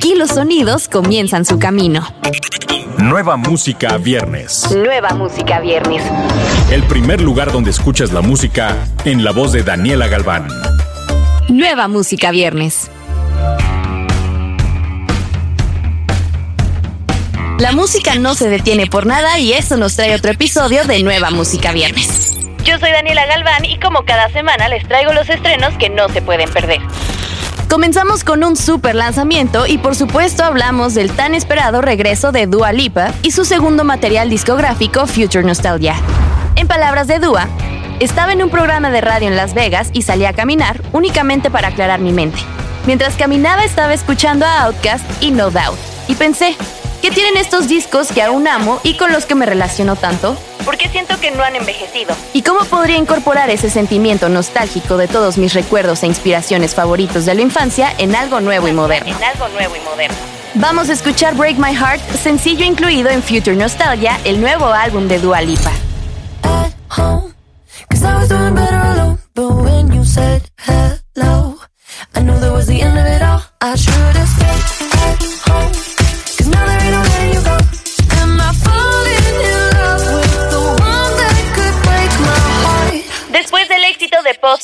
Aquí los sonidos comienzan su camino. Nueva música viernes. Nueva música viernes. El primer lugar donde escuchas la música en la voz de Daniela Galván. Nueva música viernes. La música no se detiene por nada y eso nos trae otro episodio de Nueva Música Viernes. Yo soy Daniela Galván y como cada semana les traigo los estrenos que no se pueden perder. Comenzamos con un super lanzamiento y por supuesto hablamos del tan esperado regreso de Dua Lipa y su segundo material discográfico Future Nostalgia. En palabras de Dua, estaba en un programa de radio en Las Vegas y salí a caminar únicamente para aclarar mi mente. Mientras caminaba estaba escuchando a Outkast y No Doubt y pensé, ¿qué tienen estos discos que aún amo y con los que me relaciono tanto? porque siento que no han envejecido. ¿Y cómo podría incorporar ese sentimiento nostálgico de todos mis recuerdos e inspiraciones favoritos de la infancia en algo nuevo y moderno? En algo nuevo y moderno. Vamos a escuchar Break My Heart, sencillo incluido en Future Nostalgia, el nuevo álbum de Dua Lipa.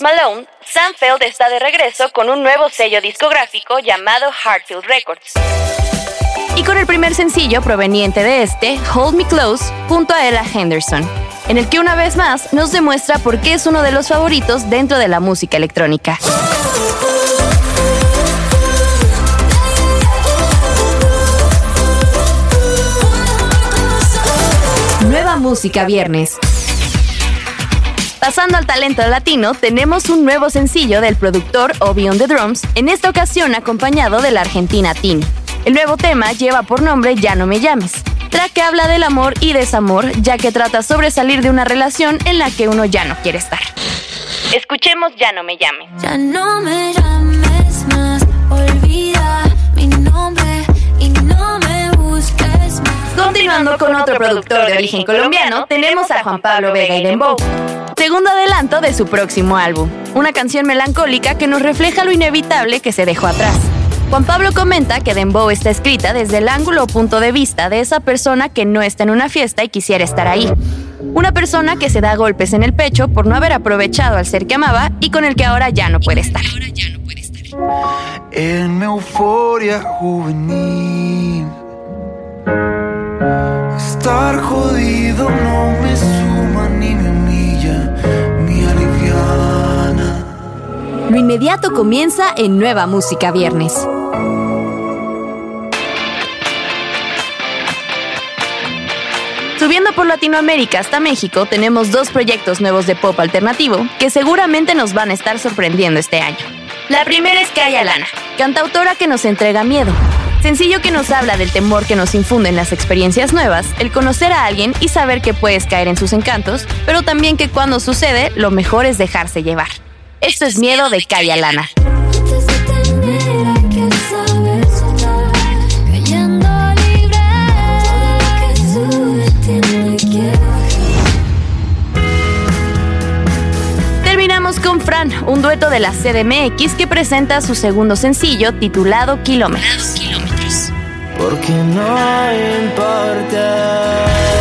Malone, Sam Feld está de regreso con un nuevo sello discográfico llamado Heartfield Records. Y con el primer sencillo proveniente de este, Hold Me Close, junto a Ella Henderson, en el que una vez más nos demuestra por qué es uno de los favoritos dentro de la música electrónica. Nueva música viernes. Pasando al talento latino, tenemos un nuevo sencillo del productor Obi on the Drums, en esta ocasión acompañado de la argentina Tini. El nuevo tema lleva por nombre Ya no me llames, track que habla del amor y desamor, ya que trata sobre salir de una relación en la que uno ya no quiere estar. Escuchemos Ya no me llames. Ya no me llames más, olvida mi nombre y no me busques más. Continuando con otro productor de origen colombiano, tenemos a Juan Pablo Vega y Dembow segundo adelanto de su próximo álbum, una canción melancólica que nos refleja lo inevitable que se dejó atrás. Juan Pablo comenta que Dembow está escrita desde el ángulo o punto de vista de esa persona que no está en una fiesta y quisiera estar ahí. Una persona que se da golpes en el pecho por no haber aprovechado al ser que amaba y con el que ahora ya no puede estar. En mi euforia juvenil, estar jodido no me suma ni me Lo inmediato comienza en Nueva Música Viernes. Subiendo por Latinoamérica hasta México, tenemos dos proyectos nuevos de pop alternativo que seguramente nos van a estar sorprendiendo este año. La primera es Kaya Lana, cantautora que nos entrega miedo. Sencillo que nos habla del temor que nos infunden las experiencias nuevas, el conocer a alguien y saber que puedes caer en sus encantos, pero también que cuando sucede, lo mejor es dejarse llevar. Esto es Miedo de Kaya Lana. Terminamos con Fran, un dueto de la CDMX que presenta su segundo sencillo titulado Kilómetros. Porque no importa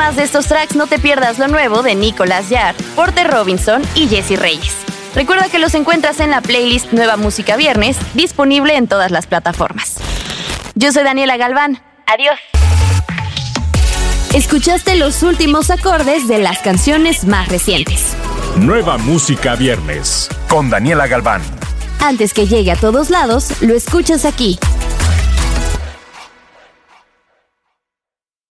Además de estos tracks, no te pierdas lo nuevo de Nicolas Yard, Porter Robinson y Jesse Reyes. Recuerda que los encuentras en la playlist Nueva Música Viernes, disponible en todas las plataformas. Yo soy Daniela Galván. Adiós. Escuchaste los últimos acordes de las canciones más recientes. Nueva Música Viernes, con Daniela Galván. Antes que llegue a todos lados, lo escuchas aquí.